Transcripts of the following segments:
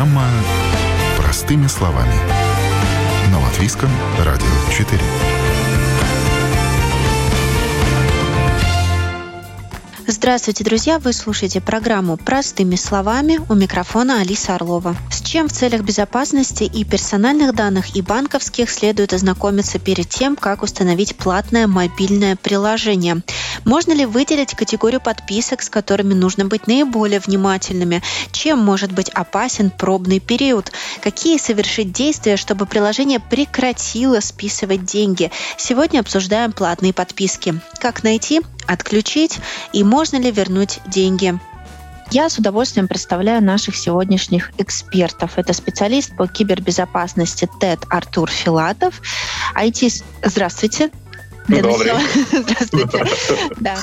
Программа «Простыми словами». На Латвийском радио 4. Здравствуйте, друзья! Вы слушаете программу «Простыми словами» у микрофона Алиса Орлова. Чем в целях безопасности и персональных данных, и банковских следует ознакомиться перед тем, как установить платное мобильное приложение? Можно ли выделить категорию подписок, с которыми нужно быть наиболее внимательными? Чем может быть опасен пробный период? Какие совершить действия, чтобы приложение прекратило списывать деньги? Сегодня обсуждаем платные подписки. Как найти, отключить и можно ли вернуть деньги. Я с удовольствием представляю наших сегодняшних экспертов. Это специалист по кибербезопасности ТЭД Артур Филатов, IT... Здравствуйте. Добрый. Здравствуйте. Да.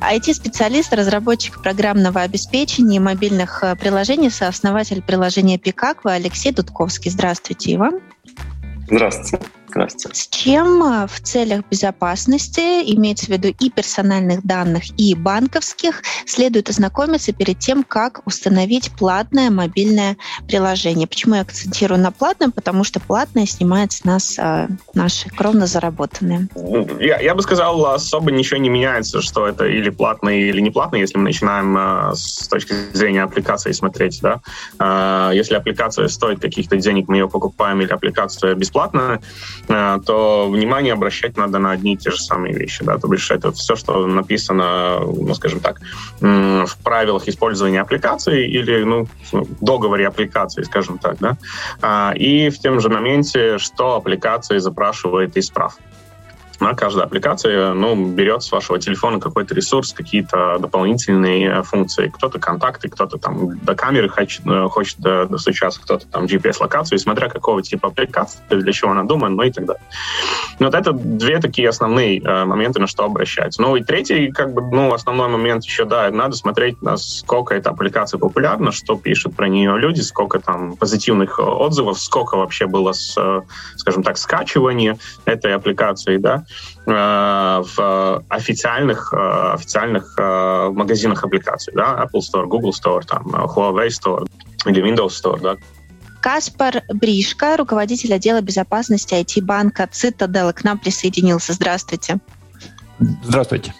IT-специалист, разработчик программного обеспечения и мобильных э, приложений, сооснователь приложения Пикаква Алексей Дудковский. Здравствуйте и вам. Здравствуйте. Здравствуйте. С чем э, в целях безопасности, имеется в виду и персональных данных, и банковских, следует ознакомиться перед тем, как установить платное мобильное приложение? Почему я акцентирую на платном? Потому что платное снимает с нас э, наши кровно заработанные. Я, я бы сказал, особо ничего не меняется, что это или платное, или не платное, если мы начинаем э, с точки зрения аппликации смотреть. Да? Э, если аппликация стоит каких-то денег, мы ее покупаем, или аппликация бесплатная, то внимание обращать надо на одни и те же самые вещи. Да? То бишь это все, что написано, ну, скажем так, в правилах использования аппликации или ну, в договоре аппликации, скажем так. Да? А, и в тем же моменте, что аппликация запрашивает из прав на каждой аппликации ну, берет с вашего телефона какой-то ресурс, какие-то дополнительные функции. Кто-то контакты, кто-то там до камеры хочет, э, хочет достучаться, кто-то там GPS-локацию, смотря какого типа аппликации, для чего она думает, ну и так далее. Вот это две такие основные э, моменты, на что обращать. Ну и третий, как бы, ну, основной момент еще, да, надо смотреть, насколько эта аппликация популярна, что пишут про нее люди, сколько там позитивных отзывов, сколько вообще было, с, э, скажем так, скачивания этой аппликации, да, Э, в официальных, э, официальных э, магазинах аппликаций, да, Apple Store, Google Store, там, Huawei Store или Windows Store, да. Каспар Бришка, руководитель отдела безопасности IT-банка Citadel, к нам присоединился. Здравствуйте. Здравствуйте.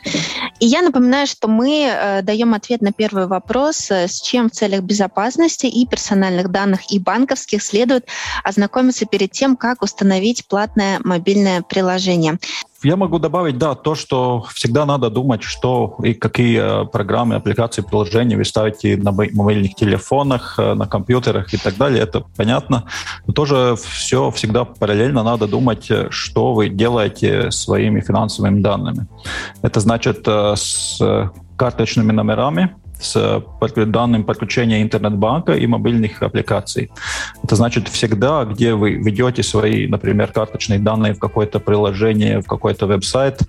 И я напоминаю, что мы э, даем ответ на первый вопрос, э, с чем в целях безопасности и персональных данных и банковских следует ознакомиться перед тем, как установить платное мобильное приложение. Я могу добавить, да, то, что всегда надо думать, что и какие э, программы, аппликации, приложения вы ставите на мобильных телефонах, э, на компьютерах и так далее. Это понятно. Но тоже все всегда параллельно надо думать, э, что вы делаете своими финансовыми данными. Это значит с карточными номерами, с данным подключения интернет-банка и мобильных аппликаций. Это значит всегда, где вы ведете свои, например, карточные данные в какое-то приложение, в какой-то веб-сайт,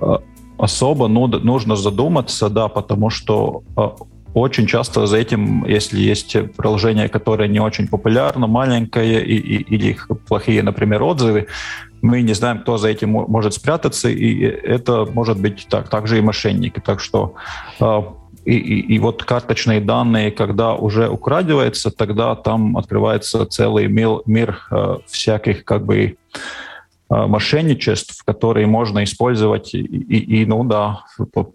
э, особо ну, нужно задуматься, да, потому что э, очень часто за этим, если есть приложение, которое не очень популярно, маленькое и, и, или плохие, например, отзывы, мы не знаем, кто за этим может спрятаться, и это может быть так, также и мошенники. Так что э, и, и, и вот карточные данные, когда уже украдивается, тогда там открывается целый мир, мир э, всяких как бы э, мошенничеств, которые можно использовать и, и, и ну да,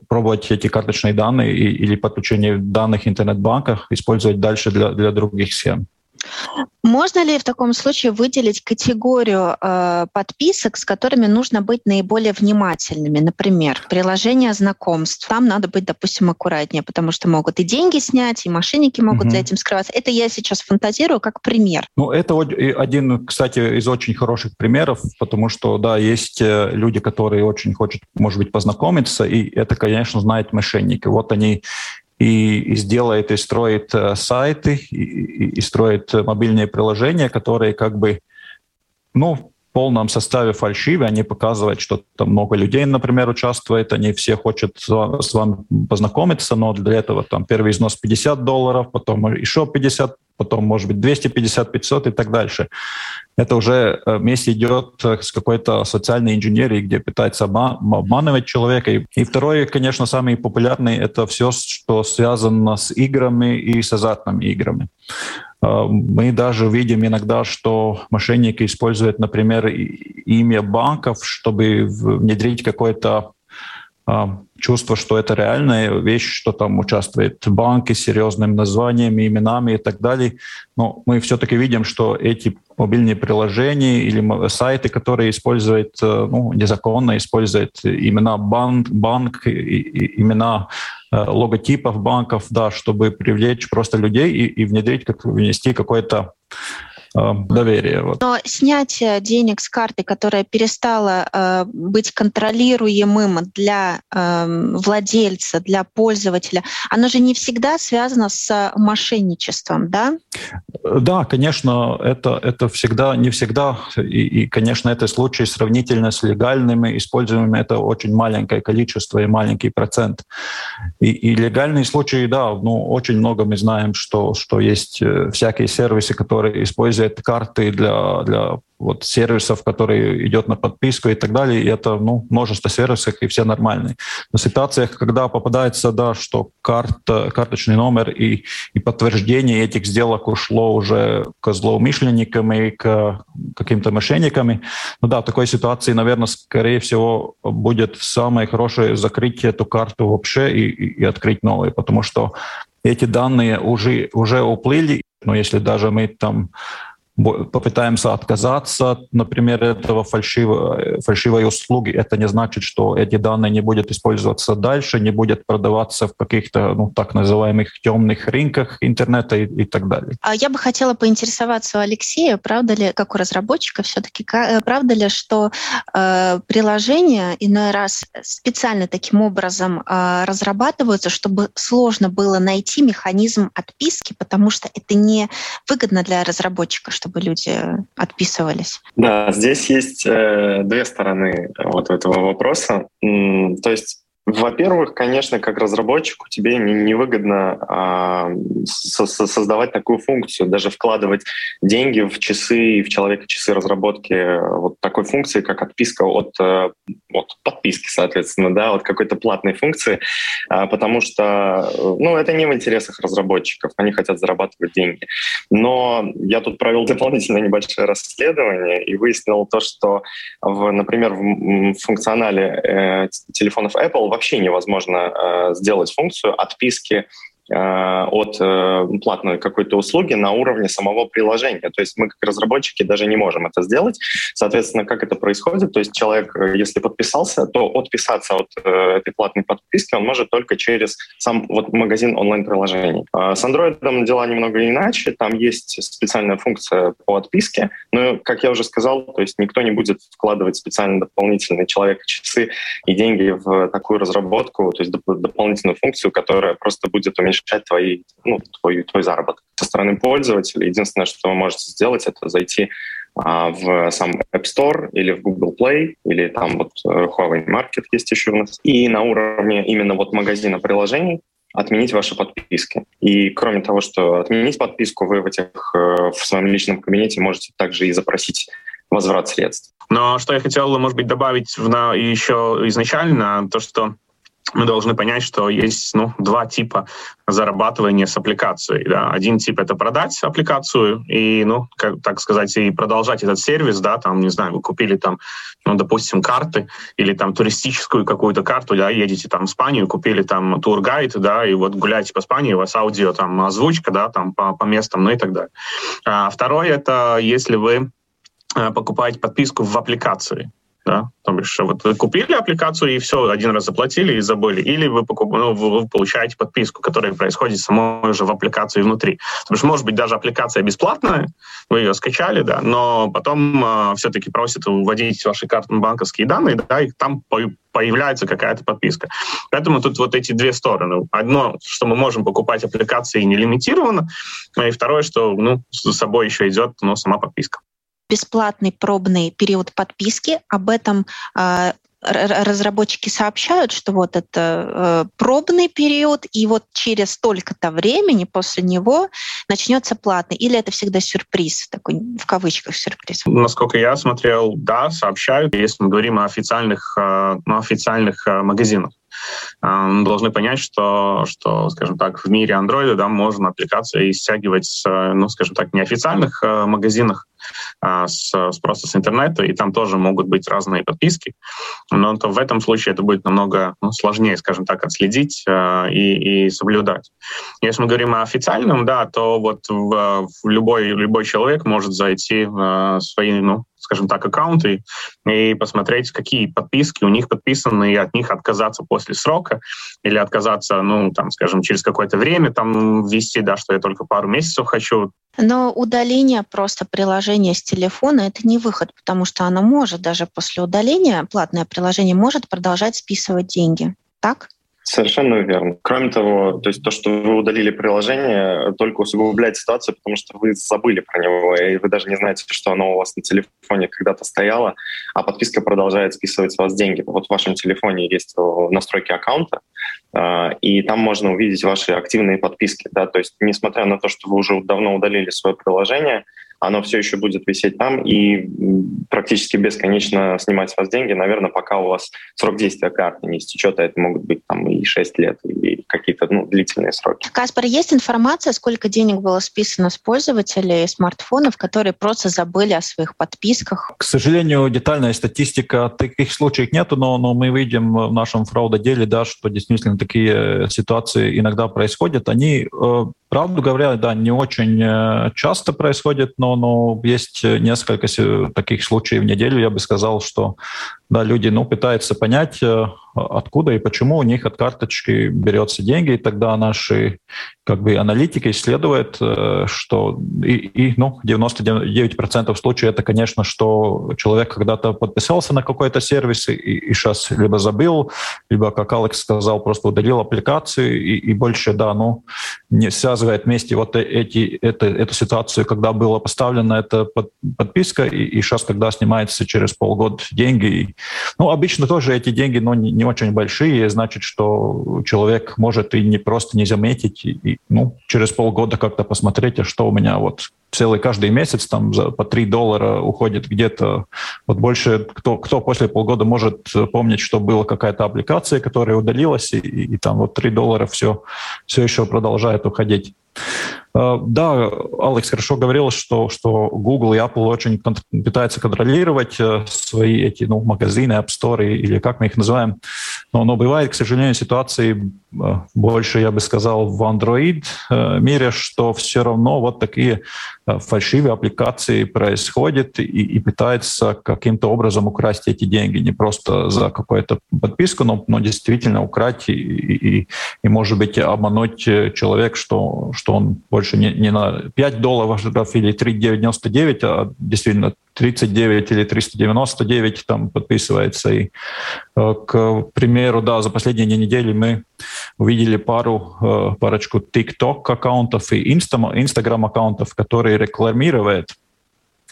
пробовать эти карточные данные и, или подключение данных интернет-банках использовать дальше для, для других схем. Можно ли в таком случае выделить категорию э, подписок, с которыми нужно быть наиболее внимательными? Например, приложение знакомств. Там надо быть, допустим, аккуратнее, потому что могут и деньги снять, и мошенники могут угу. за этим скрываться. Это я сейчас фантазирую как пример. Ну, это один, кстати, из очень хороших примеров, потому что, да, есть э, люди, которые очень хотят, может быть, познакомиться, и это, конечно, знают мошенники. Вот они и, и сделает и строит э, сайты, и, и, и строит мобильные приложения, которые как бы, ну, в полном составе фальшивы, они показывают, что там много людей, например, участвует, они все хотят с вами познакомиться, но для этого там первый износ 50 долларов, потом еще 50 потом, может быть, 250, 500 и так дальше. Это уже э, вместе идет э, с какой-то социальной инженерией, где пытается обманывать человека. И второе, конечно, самый популярный — это все, что связано с играми и с азартными играми. Мы даже видим иногда, что мошенники используют, например, имя банков, чтобы внедрить какой-то чувство, что это реальная вещь, что там участвуют банки с серьезными названиями, именами и так далее. Но мы все-таки видим, что эти мобильные приложения или сайты, которые используют э, ну, незаконно, используют имена банк, банк и, имена э, логотипов банков, да, чтобы привлечь просто людей и, и внедрить, как, внести какой-то доверия. Вот. Но снятие денег с карты, которая перестала э, быть контролируемым для э, владельца, для пользователя, оно же не всегда связано с мошенничеством, да? Да, конечно, это, это всегда, не всегда, и, и, конечно, это случаи сравнительно с легальными, используемыми, это очень маленькое количество и маленький процент. И, и легальные случаи, да, ну, очень много мы знаем, что, что есть э, всякие сервисы, которые используют использует карты для, для вот сервисов, которые идет на подписку и так далее. И это ну, множество сервисов, и все нормальные. Но в ситуациях, когда попадается, да, что карта, карточный номер и, и подтверждение этих сделок ушло уже к злоумышленникам и к каким-то мошенникам, ну да, в такой ситуации, наверное, скорее всего, будет самое хорошее закрыть эту карту вообще и, и, и открыть новые, потому что эти данные уже, уже уплыли, но если даже мы там попытаемся отказаться, например, этого фальшивой, фальшивой услуги, это не значит, что эти данные не будут использоваться дальше, не будет продаваться в каких-то ну, так называемых темных рынках интернета и, и так далее. А я бы хотела поинтересоваться у Алексея, правда ли, как у разработчика все-таки, э, правда ли, что э, приложения иной раз специально таким образом э, разрабатываются, чтобы сложно было найти механизм отписки, потому что это не выгодно для разработчика, чтобы люди отписывались? Да, здесь есть э, две стороны вот этого вопроса. То есть во-первых, конечно, как разработчику тебе невыгодно а, со создавать такую функцию, даже вкладывать деньги в часы и в человека часы разработки вот такой функции, как отписка от, э, от подписки, соответственно, да, от какой-то платной функции, а, потому что ну, это не в интересах разработчиков, они хотят зарабатывать деньги. Но я тут провел дополнительное небольшое расследование и выяснил то, что, в, например, в функционале э, телефонов Apple вообще невозможно э, сделать функцию отписки от э, платной какой-то услуги на уровне самого приложения. То есть мы как разработчики даже не можем это сделать. Соответственно, как это происходит? То есть человек, э, если подписался, то отписаться от этой платной подписки он может только через сам вот магазин онлайн-приложений. С Android дела немного иначе. Там есть специальная функция по отписке. Но, как я уже сказал, то есть никто не будет вкладывать специально дополнительные человек часы и деньги в такую разработку, то есть дополнительную функцию, которая просто будет уменьшать уменьшать твои, ну, твой, твой заработок. Со стороны пользователя единственное, что вы можете сделать, это зайти а, в сам App Store или в Google Play, или там вот э, Huawei Market есть еще у нас. И на уровне именно вот магазина приложений отменить ваши подписки. И кроме того, что отменить подписку, вы в, этих, э, в своем личном кабинете можете также и запросить возврат средств. Но что я хотел, может быть, добавить в, на, еще изначально, то, что мы должны понять, что есть ну, два типа зарабатывания с аппликацией. Да. Один тип — это продать аппликацию и, ну, как, так сказать, и продолжать этот сервис, да, там, не знаю, вы купили там, ну, допустим, карты или там туристическую какую-то карту, да, едете там в Испанию, купили там тургайд, да, и вот гуляете по Испании, у вас аудио, там, озвучка, да, там, по, по местам, ну и так далее. А второе — это если вы э, покупаете подписку в аппликации. Да? То бишь, вот вы купили аппликацию и все, один раз заплатили и забыли. Или вы, покуп... ну, вы получаете подписку, которая происходит самой уже в аппликации внутри. То бишь, может быть, даже аппликация бесплатная, вы ее скачали, да, но потом э, все-таки просят вводить ваши карты банковские данные, да, и там появляется какая-то подписка. Поэтому тут вот эти две стороны. Одно, что мы можем покупать аппликации нелимитированно, и второе, что ну, с собой еще идет ну, сама подписка бесплатный пробный период подписки. Об этом а, разработчики сообщают, что вот это э, пробный период, и вот через столько-то времени после него начнется платный, или это всегда сюрприз, такой в кавычках сюрприз? Насколько я смотрел, да, сообщают, если мы говорим о официальных, ну, официальных э, магазинах. Э, должны понять, что, что, скажем так, в мире Android да, можно аппликации стягивать с, ну, скажем так, неофициальных э, магазинах, а, с, с просто с интернета, и там тоже могут быть разные подписки. Но то в этом случае это будет намного ну, сложнее, скажем так, отследить э, и, и соблюдать. Если мы говорим о официальном, да, то вот в, в любой, любой человек может зайти в свои, ну, скажем так, аккаунты и посмотреть, какие подписки у них подписаны, и от них отказаться после срока или отказаться, ну, там, скажем, через какое-то время там ввести, да, что я только пару месяцев хочу. Но удаление просто приложения с телефона — это не выход, потому что оно может даже после удаления, платное приложение может продолжать списывать деньги. Так? Совершенно верно. Кроме того, то есть то, что вы удалили приложение, только усугубляет ситуацию, потому что вы забыли про него, и вы даже не знаете, что оно у вас на телефоне когда-то стояло, а подписка продолжает списывать с вас деньги. Вот в вашем телефоне есть настройки аккаунта, а, и там можно увидеть ваши активные подписки. Да? То есть, несмотря на то, что вы уже давно удалили свое приложение, оно все еще будет висеть там и практически бесконечно снимать с вас деньги, наверное, пока у вас срок действия карты не истечет, а это могут быть там и 6 лет, и какие-то ну, длительные сроки. Каспар, есть информация, сколько денег было списано с пользователей смартфонов, которые просто забыли о своих подписках? К сожалению, детальная статистика таких случаев нету, но, но мы видим в нашем фрауд-деле, да, что действительно такие ситуации иногда происходят. Они э, Правду говоря, да, не очень э, часто происходит, но, но есть несколько таких случаев в неделю. Я бы сказал, что да, люди ну, пытаются понять, э, откуда и почему у них от карточки берется деньги, и тогда наши как бы, аналитики исследуют, э, что и, и ну, 99% случаев это, конечно, что человек когда-то подписался на какой-то сервис и, и сейчас либо забыл, либо, как Алекс сказал, просто удалил аппликацию и, и больше, да, ну, не связывает вместе вот эти, это, эту ситуацию, когда была поставлена эта под, подписка, и, и сейчас, когда снимается через полгода деньги, ну, обычно тоже эти деньги, но не, не очень большие, значит, что человек может и не просто не заметить, и ну, через полгода как-то посмотреть, а что у меня вот целый каждый месяц там за, по 3 доллара уходит где-то. Вот больше кто, кто после полгода может помнить, что была какая-то аппликация, которая удалилась, и, и, и там вот 3 доллара все, все еще продолжает уходить. Э, да, Алекс хорошо говорил, что, что Google и Apple очень пытаются контролировать э, свои эти ну, магазины, App Store или как мы их называем. Но, но бывает, к сожалению, ситуации э, больше, я бы сказал, в Android мире, что все равно вот такие фальшивые аппликации происходят и, и пытаются каким-то образом украсть эти деньги. Не просто за какую-то подписку, но, но действительно украть и, и, и, может быть, обмануть человек, что, что он больше не, не на 5 долларов или 3,99, а действительно 39 или 399 там подписывается. И, э, к примеру, да, за последние недели мы увидели пару, э, парочку TikTok аккаунтов и Instagram аккаунтов, которые рекламируют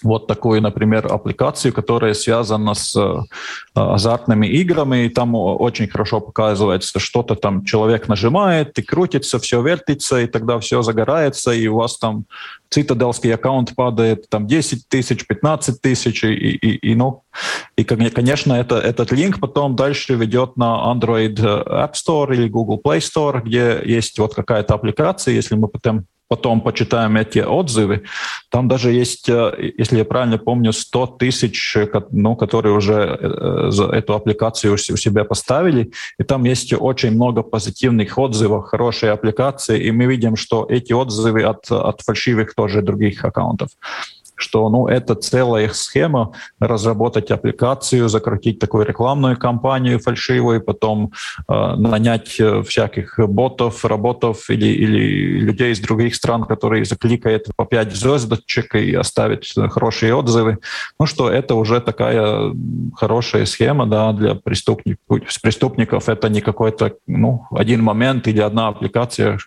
вот такую, например, аппликацию, которая связана с э, азартными играми, и там очень хорошо показывается, что-то там человек нажимает, и крутится, все вертится, и тогда все загорается, и у вас там цитадельский аккаунт падает там 10 тысяч, 15 тысяч, и, и, и, ну, и, конечно, это, этот линк потом дальше ведет на Android App Store или Google Play Store, где есть вот какая-то аппликация, если мы потом потом почитаем эти отзывы, там даже есть, э, если я правильно помню, 100 тысяч, ну, которые уже э, за эту аппликацию у себя поставили, и там есть очень много позитивных отзывов, хорошей аппликации, и мы видим, что эти отзывы от, от фальшивых тоже других аккаунтов что ну, это целая схема разработать аппликацию, закрутить такую рекламную кампанию фальшивую, потом э, нанять э, всяких ботов, роботов или, или людей из других стран, которые закликают по 5 звездочек и оставят хорошие отзывы. Ну что, это уже такая хорошая схема да, для преступников. преступников. Это не какой-то ну, один момент или одна аппликация,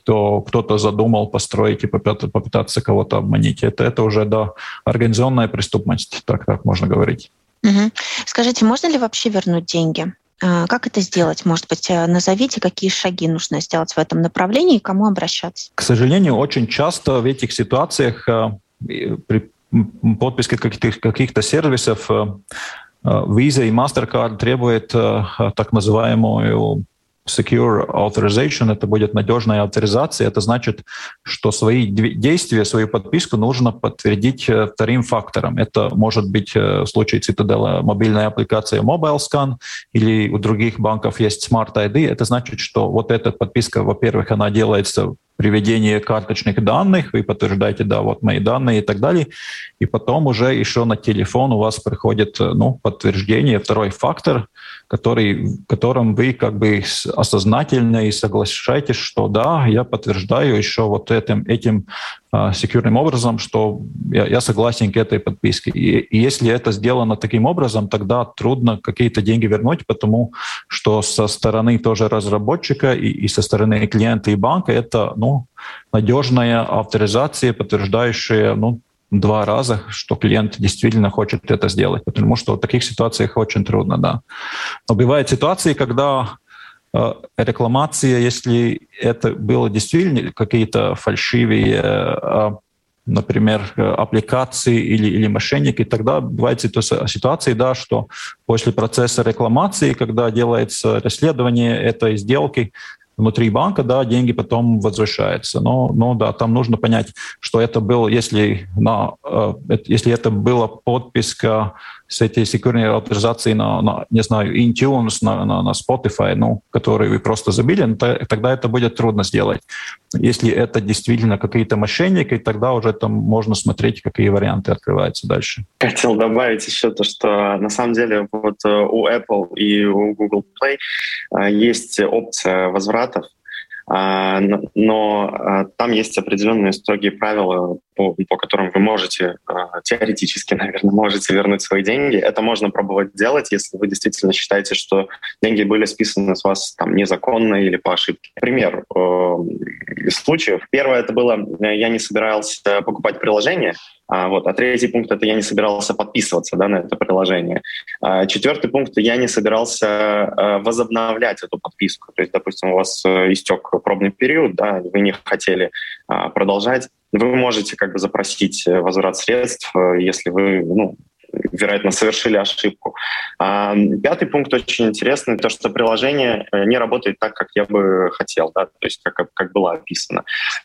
кто кто-то задумал построить и попытаться кого-то обманить. Это, это уже да, организованная преступность, так, так можно говорить. Угу. Скажите, можно ли вообще вернуть деньги? А, как это сделать? Может быть, э, назовите, какие шаги нужно сделать в этом направлении и кому обращаться? К сожалению, очень часто в этих ситуациях э, при подписке каких-то, каких-то сервисов э, Visa и MasterCard требуют так называемую Secure Authorization, это будет надежная авторизация. Это значит, что свои действия, свою подписку нужно подтвердить э, вторым фактором. Это может быть э, в случае Citadel мобильная аппликация Mobile Scan или у других банков есть Smart ID. Это значит, что вот эта подписка, во-первых, она делается приведение карточных данных, вы подтверждаете, да, вот мои данные и так далее, и потом уже еще на телефон у вас приходит ну, подтверждение, второй фактор, который, которым вы как бы осознательно и соглашаетесь, что да, я подтверждаю еще вот этим, этим а, секьюрным образом, что я, я согласен к этой подписке. И, и если это сделано таким образом, тогда трудно какие-то деньги вернуть, потому что со стороны тоже разработчика и, и со стороны клиента и банка это ну, надежная авторизация, подтверждающая ну, два раза, что клиент действительно хочет это сделать, потому что в таких ситуациях очень трудно, да. Но бывают ситуации, когда э, рекламация, если это было действительно какие-то фальшивые, э, например, аппликации или, или мошенники, тогда бывает ситуации, да, что после процесса рекламации, когда делается расследование этой сделки, внутри банка, да, деньги потом возвращаются. Но, но да, там нужно понять, что это был, если, на, э, если это была подписка с этой секьюрной авторизацией на, на, не знаю, Intunes, на, на, на Spotify, ну, который вы просто забили, ну, то, тогда это будет трудно сделать. Если это действительно какие-то мошенники, тогда уже там можно смотреть, какие варианты открываются дальше. Хотел добавить еще то, что на самом деле вот э, у Apple и у Google Play э, есть опция возвратов, а, но а, там есть определенные строгие правила, по, по которым вы можете, а, теоретически, наверное, можете вернуть свои деньги. Это можно пробовать делать, если вы действительно считаете, что деньги были списаны с вас там незаконно или по ошибке. Пример э, случаев. Первое это было, э, я не собирался покупать приложение, а, вот. а третий пункт — это я не собирался подписываться да, на это приложение. А, четвертый пункт — я не собирался а, возобновлять эту подписку. То есть, допустим, у вас истек пробный период, да, вы не хотели а, продолжать, вы можете как бы запросить э, возврат средств, э, если вы ну, вероятно, совершили ошибку. А, пятый пункт очень интересный, то, что приложение э, не работает так, как я бы хотел, да, то есть как, как было описано.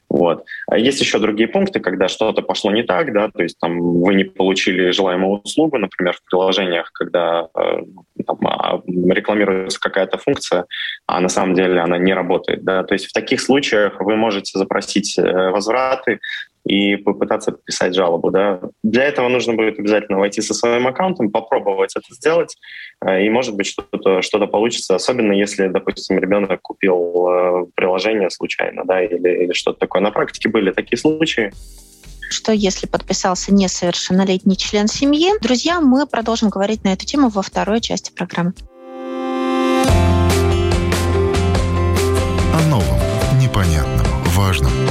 Вот. А есть еще другие пункты, когда что-то пошло не так, да, то есть там вы не получили желаемую услугу, например, в приложениях, когда э, там, а, рекламируется какая-то функция, а на самом деле она не работает, да, то есть в таких случаях вы можете запросить э, возвраты, и попытаться писать жалобу. Да. Для этого нужно будет обязательно войти со своим аккаунтом, попробовать это сделать, э, и, может быть, что-то что получится, особенно если, допустим, ребенок купил э, приложение случайно, да, или, или что-то такое. На практике были такие случаи что если подписался несовершеннолетний член семьи. Друзья, мы продолжим говорить на эту тему во второй части программы. О новом, непонятном, важном –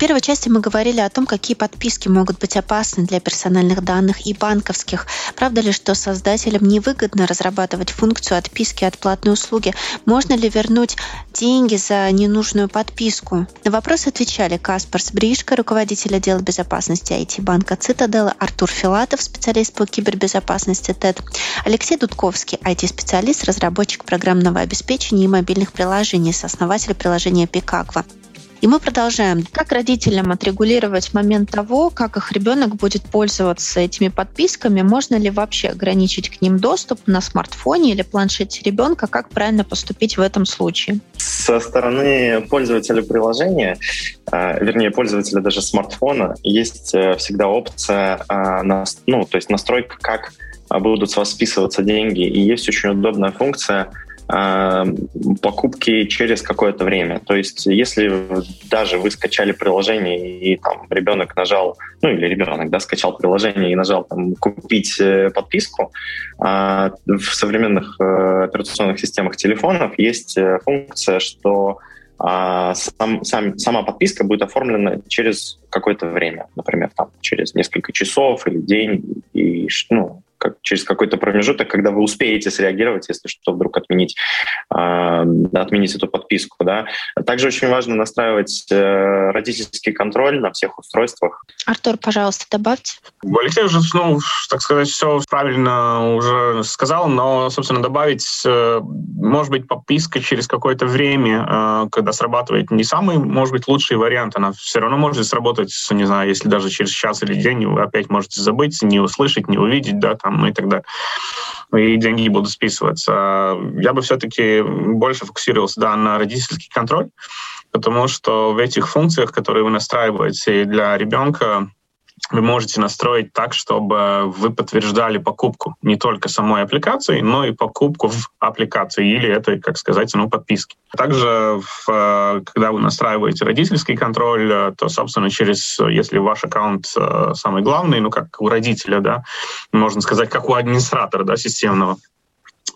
первой части мы говорили о том, какие подписки могут быть опасны для персональных данных и банковских. Правда ли, что создателям невыгодно разрабатывать функцию отписки от платной услуги? Можно ли вернуть деньги за ненужную подписку? На вопрос отвечали Каспар Сбришко, руководитель отдела безопасности IT-банка Цитадела, Артур Филатов, специалист по кибербезопасности ТЭД, Алексей Дудковский, IT-специалист, разработчик программного обеспечения и мобильных приложений, сооснователь приложения Пикаква. И мы продолжаем. Как родителям отрегулировать момент того, как их ребенок будет пользоваться этими подписками? Можно ли вообще ограничить к ним доступ на смартфоне или планшете ребенка? Как правильно поступить в этом случае? Со стороны пользователя приложения, а, вернее, пользователя даже смартфона, есть э, всегда опция, а, ну, то есть настройка, как будут с вас списываться деньги. И есть очень удобная функция — Э, покупки через какое-то время. То есть, если даже вы скачали приложение и там ребенок нажал, ну или ребенок, да, скачал приложение и нажал там купить э, подписку, а, в современных э, операционных системах телефонов есть функция, что сам, сам, сама подписка будет оформлена через какое-то время, например, там, через несколько часов или день, и, ну, как, через какой-то промежуток, когда вы успеете среагировать, если что, вдруг отменить, э, отменить эту подписку. Да. Также очень важно настраивать э, родительский контроль на всех устройствах. Артур, пожалуйста, добавьте. Алексей уже, ну, так сказать, все правильно уже сказал, но, собственно, добавить, э, может быть, подписка через какое-то время, э, когда срабатывает не самый, может быть, лучший вариант, она все равно может сработать, не знаю, если даже через час или день вы опять можете забыть, не услышать, не увидеть, да, там и так далее. И деньги будут списываться. Я бы все-таки больше фокусировался, да, на родительский контроль, потому что в этих функциях, которые вы настраиваете для ребенка, вы можете настроить так, чтобы вы подтверждали покупку не только самой аппликации, но и покупку в аппликации или это, как сказать, ну, подписки. Также, в, когда вы настраиваете родительский контроль, то, собственно, через, если ваш аккаунт э, самый главный, ну, как у родителя, да, можно сказать, как у администратора, да, системного,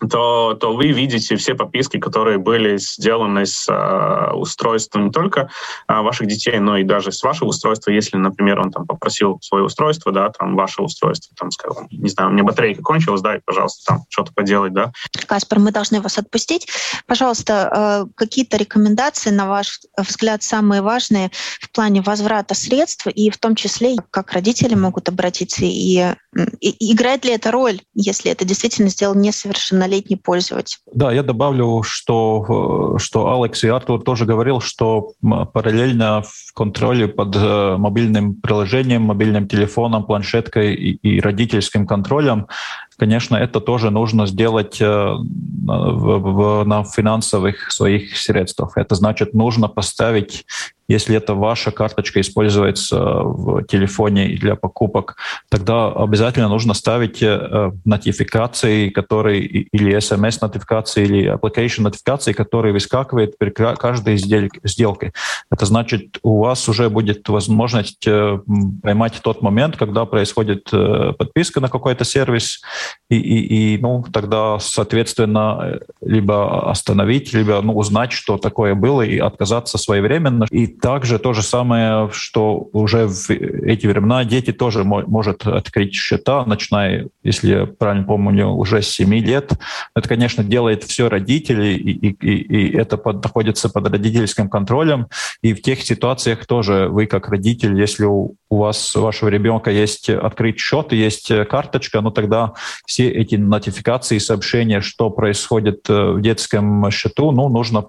то, то вы видите все подписки, которые были сделаны с э, устройства не только э, ваших детей, но и даже с вашего устройства. Если, например, он там попросил свое устройство, да, там ваше устройство, там, скажем, не знаю, у меня батарейка кончилась, дай, пожалуйста, там что-то поделать, да. Каспар, мы должны вас отпустить. Пожалуйста, э, какие-то рекомендации, на ваш взгляд, самые важные в плане возврата средств, и в том числе, как родители могут обратиться, и, и играет ли это роль, если это действительно сделал несовершеннолетний совершеннолетний пользователь. Да, я добавлю, что, что Алекс и Артур тоже говорил, что параллельно в контроле под э, мобильным приложением, мобильным телефоном, планшеткой и, и родительским контролем конечно, это тоже нужно сделать э, в, в, на финансовых своих средствах. Это значит, нужно поставить если это ваша карточка используется в телефоне для покупок, тогда обязательно нужно ставить э, нотификации, которые или SMS-нотификации, или application-нотификации, которые выскакивают при каждой сделке. Это значит, у вас уже будет возможность э, поймать тот момент, когда происходит подписка на какой-то сервис, и, и, и ну, тогда, соответственно, либо остановить, либо ну, узнать, что такое было, и отказаться своевременно. И также то же самое, что уже в эти времена дети тоже может открыть счета, начиная, если я правильно помню, уже с 7 лет. Это, конечно, делает все родители, и, и, и это под, находится под родительским контролем. И в тех ситуациях тоже вы, как родитель, если у, у вас, у вашего ребенка есть открыть счет, есть карточка, ну тогда все эти нотификации, сообщения, что происходит э, в детском счету, ну, нужно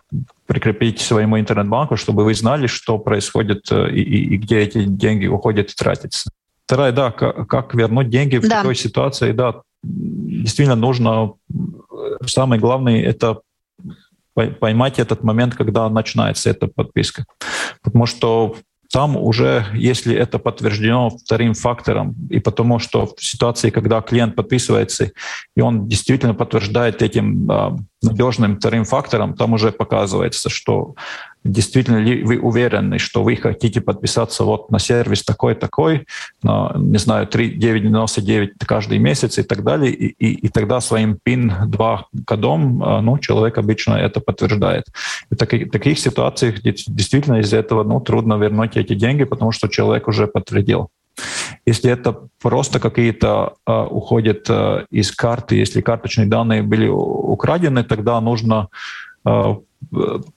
прикрепить своему интернет-банку, чтобы вы знали, что происходит э, и, и, и где эти деньги уходят и тратятся. Вторая, да, как, как вернуть деньги в да. такой ситуации, да, действительно нужно, э, самое главное, это поймать этот момент, когда начинается эта подписка. Потому что там уже, если это подтверждено вторым фактором, и потому что в ситуации, когда клиент подписывается, и он действительно подтверждает этим а, надежным вторым фактором, там уже показывается, что действительно ли вы уверены, что вы хотите подписаться вот на сервис такой-такой, на, не знаю, 3,999 каждый месяц и так далее, и, и, и тогда своим PIN 2 кодом а, ну, человек обычно это подтверждает. И в таких ситуациях действительно из-за этого ну, трудно вернуть эти деньги, потому что человек уже подтвердил. Если это просто какие-то э, уходят э, из карты, если карточные данные были украдены, тогда нужно э,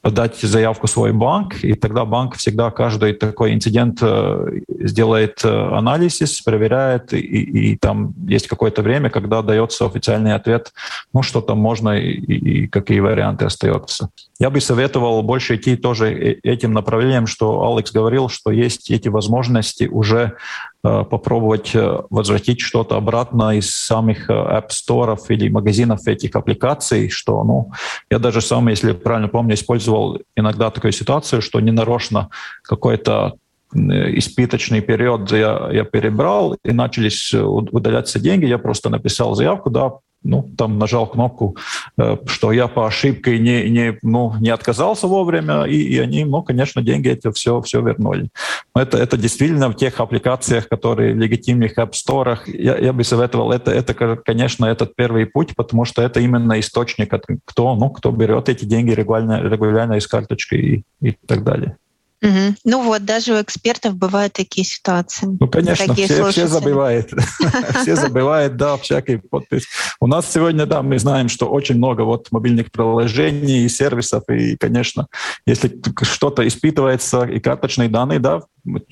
подать заявку в свой банк, и тогда банк всегда каждый такой инцидент э, сделает э, анализ, проверяет, и, и там есть какое-то время, когда дается официальный ответ, ну, что там можно и, и какие варианты остаются. Я бы советовал больше идти тоже э, этим направлением, что Алекс говорил, что есть эти возможности уже попробовать возвратить что-то обратно из самих App Store или магазинов этих аппликаций, что, ну, я даже сам, если правильно помню, использовал иногда такую ситуацию, что ненарочно какой-то испыточный период я, я перебрал, и начались удаляться деньги. Я просто написал заявку, да, ну, там нажал кнопку, э, что я по ошибке не, не, ну, не отказался вовремя, и, и они, ну, конечно, деньги эти все, все вернули. Это, это действительно в тех аппликациях, которые в легитимных App Store, я, я бы советовал, это, это, конечно, этот первый путь, потому что это именно источник, кто, ну, кто берет эти деньги регулярно, регулярно из карточки и, и так далее. Угу. Ну вот, даже у экспертов бывают такие ситуации. Ну, конечно, все, все забывают. Все забывают, да, всякий подпись. У нас сегодня, да, мы знаем, что очень много вот мобильных приложений и сервисов, и, конечно, если что-то испытывается, и карточные данные, да,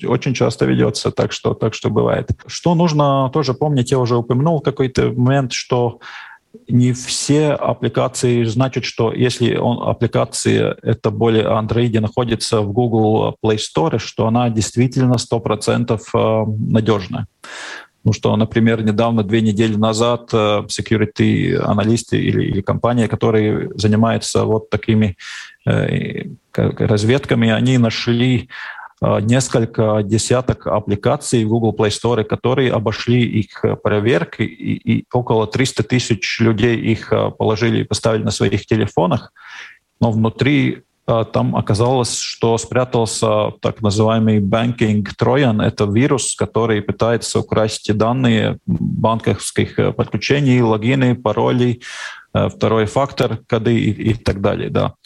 очень часто ведется, так что, так что бывает. Что нужно тоже помнить, я уже упомянул какой-то момент, что не все аппликации значат, что если он, аппликация это более Android находится в Google Play Store, что она действительно 100% э, надежная. Ну что, например, недавно, две недели назад, э, security аналисты или, или компания, которые занимаются вот такими э, разведками, они нашли несколько десяток аппликаций в Google Play Store, которые обошли их э, проверки, и, и около 300 тысяч людей их э, положили и поставили на своих телефонах, но внутри там оказалось, что спрятался так называемый banking Trojan. Это вирус, который пытается украсть данные банковских подключений, логины, паролей, второй фактор, коды и, и так далее. Да.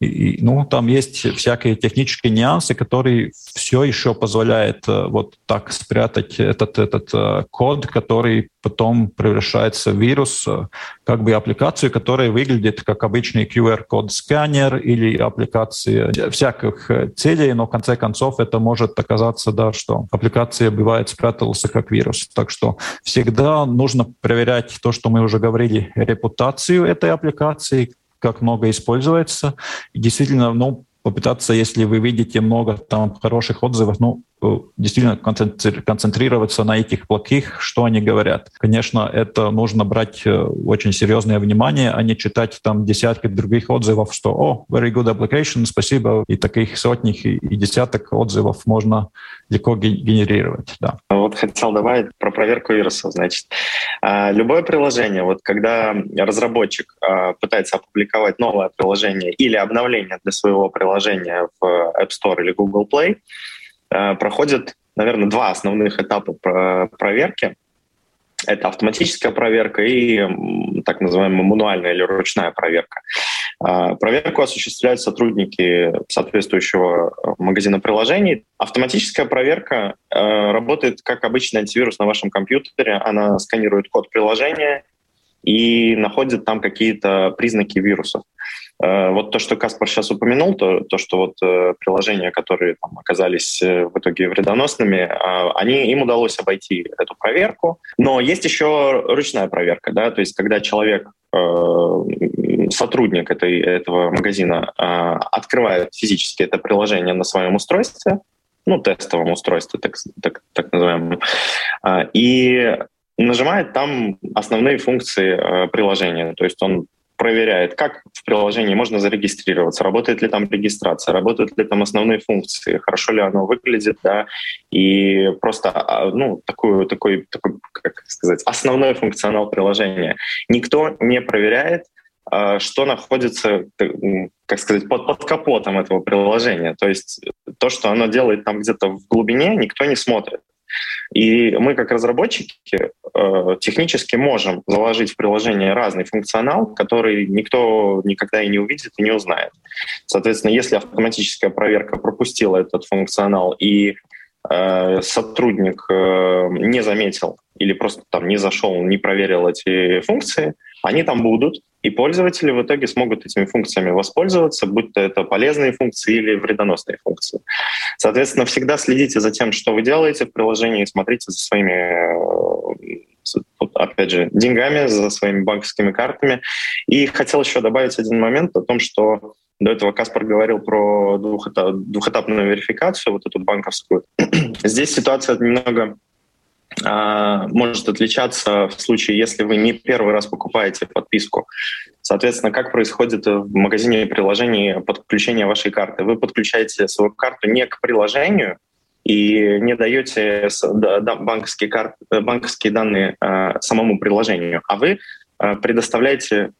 И, ну, там есть всякие технические нюансы, которые все еще позволяют э, вот так спрятать этот, этот э, код, который потом превращается в вирус, э, как бы аппликацию, которая выглядит как обычный QR-код сканер или аппликации всяких целей, но в конце концов это может оказаться, да, что аппликация бывает спрятался как вирус. Так что всегда нужно проверять то, что мы уже говорили, репутацию этой аппликации, как много используется. И действительно, ну, попытаться, если вы видите много там хороших отзывов, ну, действительно концентрироваться на этих плохих, что они говорят. Конечно, это нужно брать э, очень серьезное внимание, а не читать там десятки других отзывов, что «О, very good application, спасибо». И таких сотник и десяток отзывов можно легко генерировать. Да. Вот хотел добавить про проверку вирусов. Значит, а, любое приложение, вот когда разработчик а, пытается опубликовать новое приложение или обновление для своего приложения в App Store или Google Play, Э, проходит, наверное, два основных этапа проверки. Это автоматическая проверка и так называемая мануальная или ручная проверка. Э, проверку осуществляют сотрудники соответствующего магазина приложений. Автоматическая проверка э, работает как обычный антивирус на вашем компьютере. Она сканирует код приложения и находит там какие-то признаки вирусов. Э, вот то, что Каспар сейчас упомянул, то, то что вот э, приложения, которые там, оказались э, в итоге вредоносными, они, им удалось обойти эту проверку. Но есть еще ручная проверка, да, то есть когда человек, сотрудник этой, этого магазина открывает физически это приложение на своем устройстве, ну, тестовом устройстве, так, так, так называемом, и нажимает там основные функции приложения. То есть он проверяет, как в приложении можно зарегистрироваться, работает ли там регистрация, работают ли там основные функции, хорошо ли оно выглядит, да, и просто, а, ну, такую, такой, такой, как сказать, основной функционал приложения. Никто не проверяет, а, что находится, как сказать, под, под капотом этого приложения. То есть то, что оно делает там где-то в глубине, никто не смотрит. И мы, как разработчики, э, технически можем заложить в приложение разный функционал, который никто никогда и не увидит и не узнает. Соответственно, если автоматическая проверка пропустила этот функционал и э, сотрудник э, не заметил или просто там не зашел, не проверил эти функции, они там будут, и пользователи в итоге смогут этими функциями воспользоваться, будь то это полезные функции или вредоносные функции. Соответственно, всегда следите за тем, что вы делаете в приложении, смотрите за своими э, опять же, деньгами, за своими банковскими картами. И хотел еще добавить один момент о том, что до этого Каспар говорил про двухэтапную верификацию, вот эту банковскую. Здесь ситуация немного может отличаться в случае, если вы не первый раз покупаете подписку. Соответственно, как происходит в магазине приложений подключение вашей карты? Вы подключаете свою карту не к приложению и не даете банковские, карты, банковские данные а, самому приложению, а вы а, предоставляете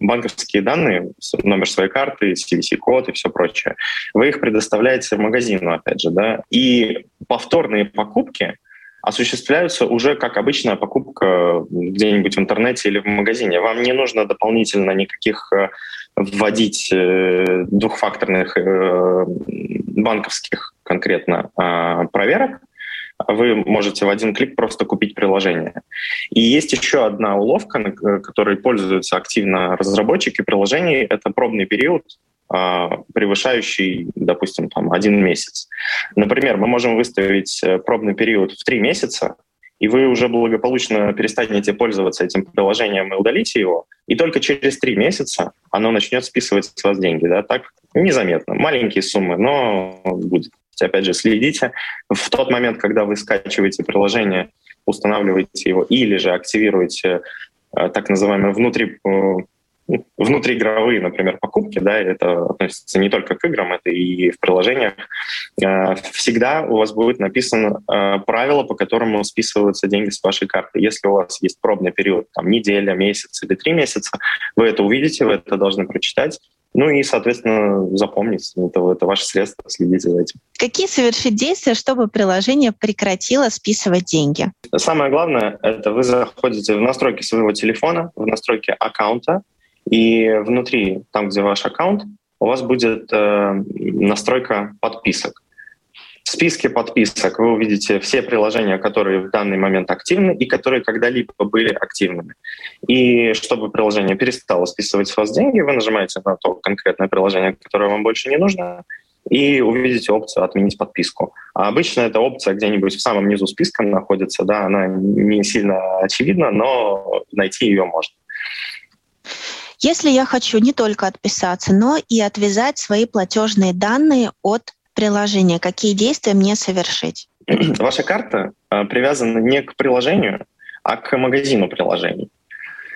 банковские данные, номер своей карты, CVC-код и все прочее, вы их предоставляете магазину, опять же, да, и повторные покупки — осуществляются уже как обычная покупка где-нибудь в интернете или в магазине. Вам не нужно дополнительно никаких э, вводить э, двухфакторных э, банковских конкретно проверок, вы можете в один клик просто купить приложение. И есть еще одна уловка, которой пользуются активно разработчики приложений. Это пробный период, превышающий, допустим, там, один месяц. Например, мы можем выставить э, пробный период в три месяца, и вы уже благополучно перестанете пользоваться этим приложением и удалите его, и только через три месяца оно начнет списывать с вас деньги. Да? Так незаметно. Маленькие суммы, но будет опять же, следите. В тот момент, когда вы скачиваете приложение, устанавливаете его или же активируете э, так называемые внутри, э, внутриигровые, например, покупки, да, это относится не только к играм, это и в приложениях, э, всегда у вас будет написано правило, по которому списываются деньги с вашей карты. Если у вас есть пробный период, там, неделя, месяц или три месяца, вы это увидите, вы это должны прочитать, ну и, соответственно, запомнить, это, это ваше средство, следите за этим. Какие совершить действия, чтобы приложение прекратило списывать деньги? Самое главное, это вы заходите в настройки своего телефона, в настройки аккаунта, и внутри, там, где ваш аккаунт, у вас будет э, настройка подписок. В списке подписок вы увидите все приложения, которые в данный момент активны и которые когда-либо были активными. И чтобы приложение перестало списывать с вас деньги, вы нажимаете на то конкретное приложение, которое вам больше не нужно, и увидите опцию «Отменить подписку». А обычно эта опция где-нибудь в самом низу списка находится, да, она не сильно очевидна, но найти ее можно. Если я хочу не только отписаться, но и отвязать свои платежные данные от приложения, какие действия мне совершить? Ваша карта а, привязана не к приложению, а к магазину приложений.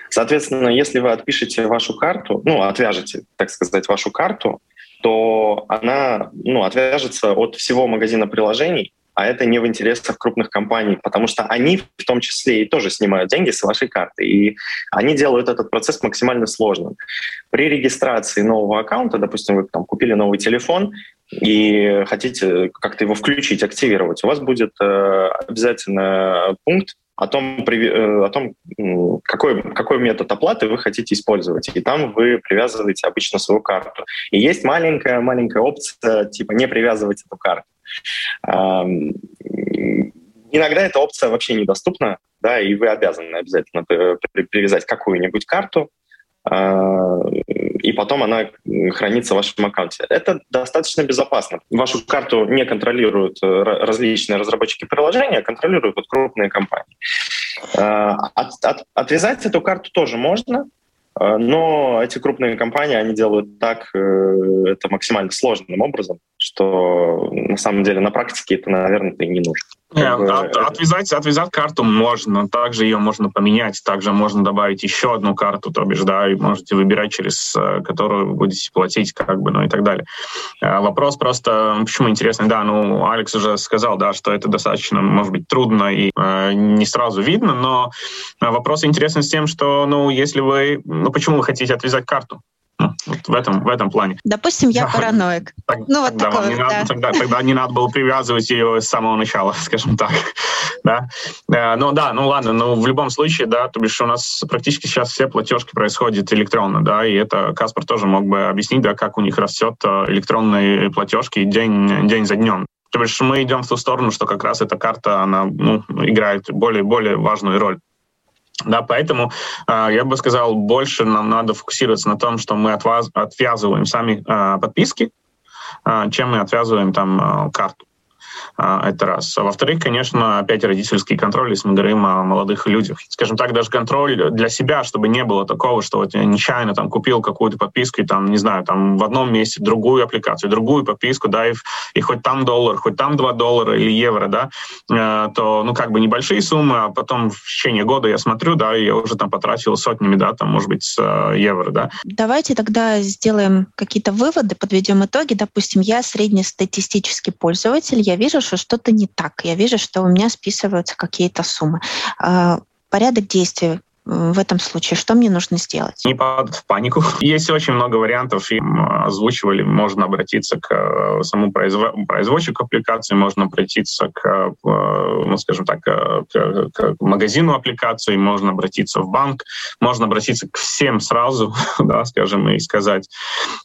Соответственно, если вы отпишете вашу карту, ну, отвяжете, так сказать, вашу карту, то она ну, отвяжется от всего магазина приложений, а это не в интересах крупных компаний, потому что они в том числе и тоже снимают деньги с вашей карты, и они делают этот процесс максимально сложным. При регистрации нового аккаунта, допустим, вы там купили новый телефон, и хотите как-то его включить, активировать, у вас будет э, обязательно пункт о том, э, о том какой, какой метод оплаты вы хотите использовать. И там вы привязываете обычно свою карту. И есть маленькая-маленькая опция, типа не привязывать эту карту. Иногда эта опция вообще недоступна, да, и вы обязаны обязательно привязать какую-нибудь карту, а, и потом она хранится в вашем аккаунте. Это достаточно безопасно. Вашу карту не контролируют э, различные разработчики приложения, а контролируют вот крупные компании. А, от, от, отвязать эту карту тоже можно, а, но эти крупные компании, они делают так, э, это максимально сложным образом, что на самом деле на практике это, наверное, и не нужно. Нет, от, отвязать, отвязать карту можно, также ее можно поменять, также можно добавить еще одну карту, то бишь, да, и можете выбирать, через э, которую вы будете платить, как бы, ну и так далее. Э, вопрос просто, почему интересный, да, ну, Алекс уже сказал, да, что это достаточно, может быть, трудно и э, не сразу видно, но вопрос интересен с тем, что, ну, если вы, ну, почему вы хотите отвязать карту? Вот в этом, в этом плане. Допустим, я да, параноик. Так, ну, вот тогда, такое, не да. надо, тогда, тогда не надо было привязывать ее с самого начала, скажем так. да? Э, ну да, ну ладно, но в любом случае, да, то бишь у нас практически сейчас все платежки происходят электронно, да, и это Каспар тоже мог бы объяснить, да, как у них растет э, электронные платежки день, день за днем. То бишь мы идем в ту сторону, что как раз эта карта, она ну, играет более, более важную роль. Да, поэтому э, я бы сказал, больше нам надо фокусироваться на том, что мы отваз, отвязываем сами э, подписки, э, чем мы отвязываем там э, карту. А, это раз. А во-вторых, конечно, опять родительский контроль, если мы говорим о молодых людях. Скажем так, даже контроль для себя, чтобы не было такого, что вот я нечаянно там купил какую-то подписку и там, не знаю, там в одном месте другую аппликацию, другую подписку, да, и, и хоть там доллар, хоть там 2 доллара или евро, да, э, то, ну, как бы небольшие суммы, а потом в течение года я смотрю, да, и я уже там потратил сотнями, да, там, может быть, э, евро, да. Давайте тогда сделаем какие-то выводы, подведем итоги. Допустим, я среднестатистический пользователь, я вижу, что что-то не так. Я вижу, что у меня списываются какие-то суммы. А, порядок действий в этом случае? Что мне нужно сделать? Не падать в панику. Есть очень много вариантов, и озвучивали. Можно обратиться к э, самому производчику аппликации, можно обратиться к, э, ну, скажем так, к, к магазину аппликации, можно обратиться в банк, можно обратиться к всем сразу, да, скажем, и сказать.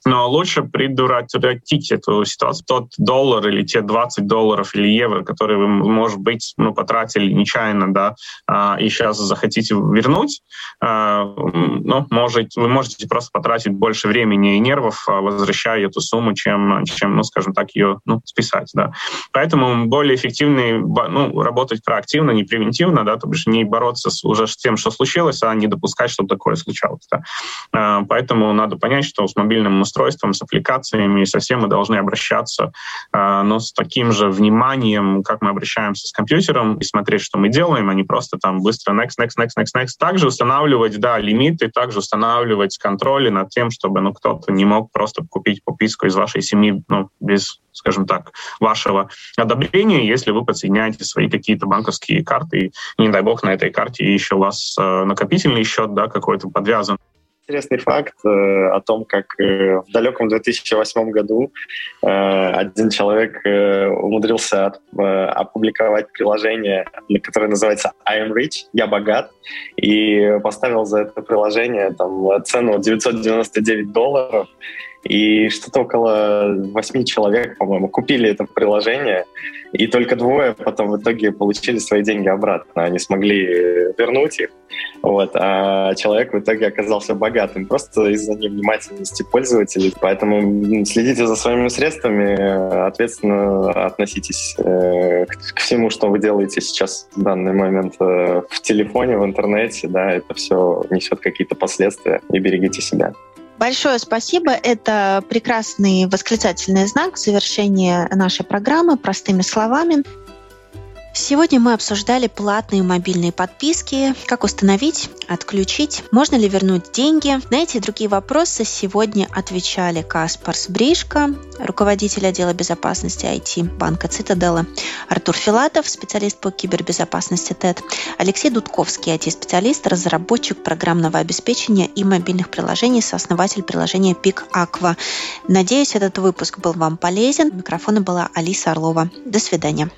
Но лучше предотвратить эту ситуацию. Тот доллар или те 20 долларов или евро, которые вы, может быть, ну, потратили нечаянно, да, а, и сейчас захотите вернуть, а, ну, может, вы можете просто потратить больше времени и нервов, а, возвращая эту сумму, чем, чем ну, скажем так, ее ну, списать. Да. Поэтому более эффективнее ну, работать проактивно, не превентивно, да, то бишь не бороться с, уже с тем, что случилось, а не допускать, чтобы такое случалось. Да. Поэтому надо понять, что с мобильным устройством, с аппликациями совсем мы должны обращаться, но с таким же вниманием, как мы обращаемся с компьютером, и смотреть, что мы делаем, а не просто там быстро next, next, next, next, next. Также устанавливать, да, лимиты, также устанавливать контроли над тем, чтобы, ну, кто-то не мог просто купить подписку из вашей семьи, ну, без, скажем так, вашего одобрения, если вы подсоединяете свои какие-то банковские карты, и, не дай бог, на этой карте еще у вас э, накопительный счет, да, какой-то подвязан интересный факт э, о том, как э, в далеком 2008 году э, один человек э, умудрился от, э, опубликовать приложение, которое называется I am rich, я богат, и поставил за это приложение там, цену 999 долларов, и что-то около восьми человек, по-моему, купили это приложение, и только двое потом в итоге получили свои деньги обратно. Они смогли вернуть их, вот, а человек в итоге оказался богатым просто из-за невнимательности пользователей. Поэтому следите за своими средствами, ответственно относитесь э, к, всему, что вы делаете сейчас в данный момент э, в телефоне, в интернете. Да, это все несет какие-то последствия. И берегите себя. Большое спасибо. Это прекрасный восклицательный знак завершения нашей программы простыми словами. Сегодня мы обсуждали платные мобильные подписки, как установить, отключить, можно ли вернуть деньги. На эти и другие вопросы сегодня отвечали Каспар Сбришко, руководитель отдела безопасности IT банка Цитадела, Артур Филатов, специалист по кибербезопасности ТЭД, Алексей Дудковский, IT-специалист, разработчик программного обеспечения и мобильных приложений, сооснователь приложения Пик Аква. Надеюсь, этот выпуск был вам полезен. Микрофона была Алиса Орлова. До свидания.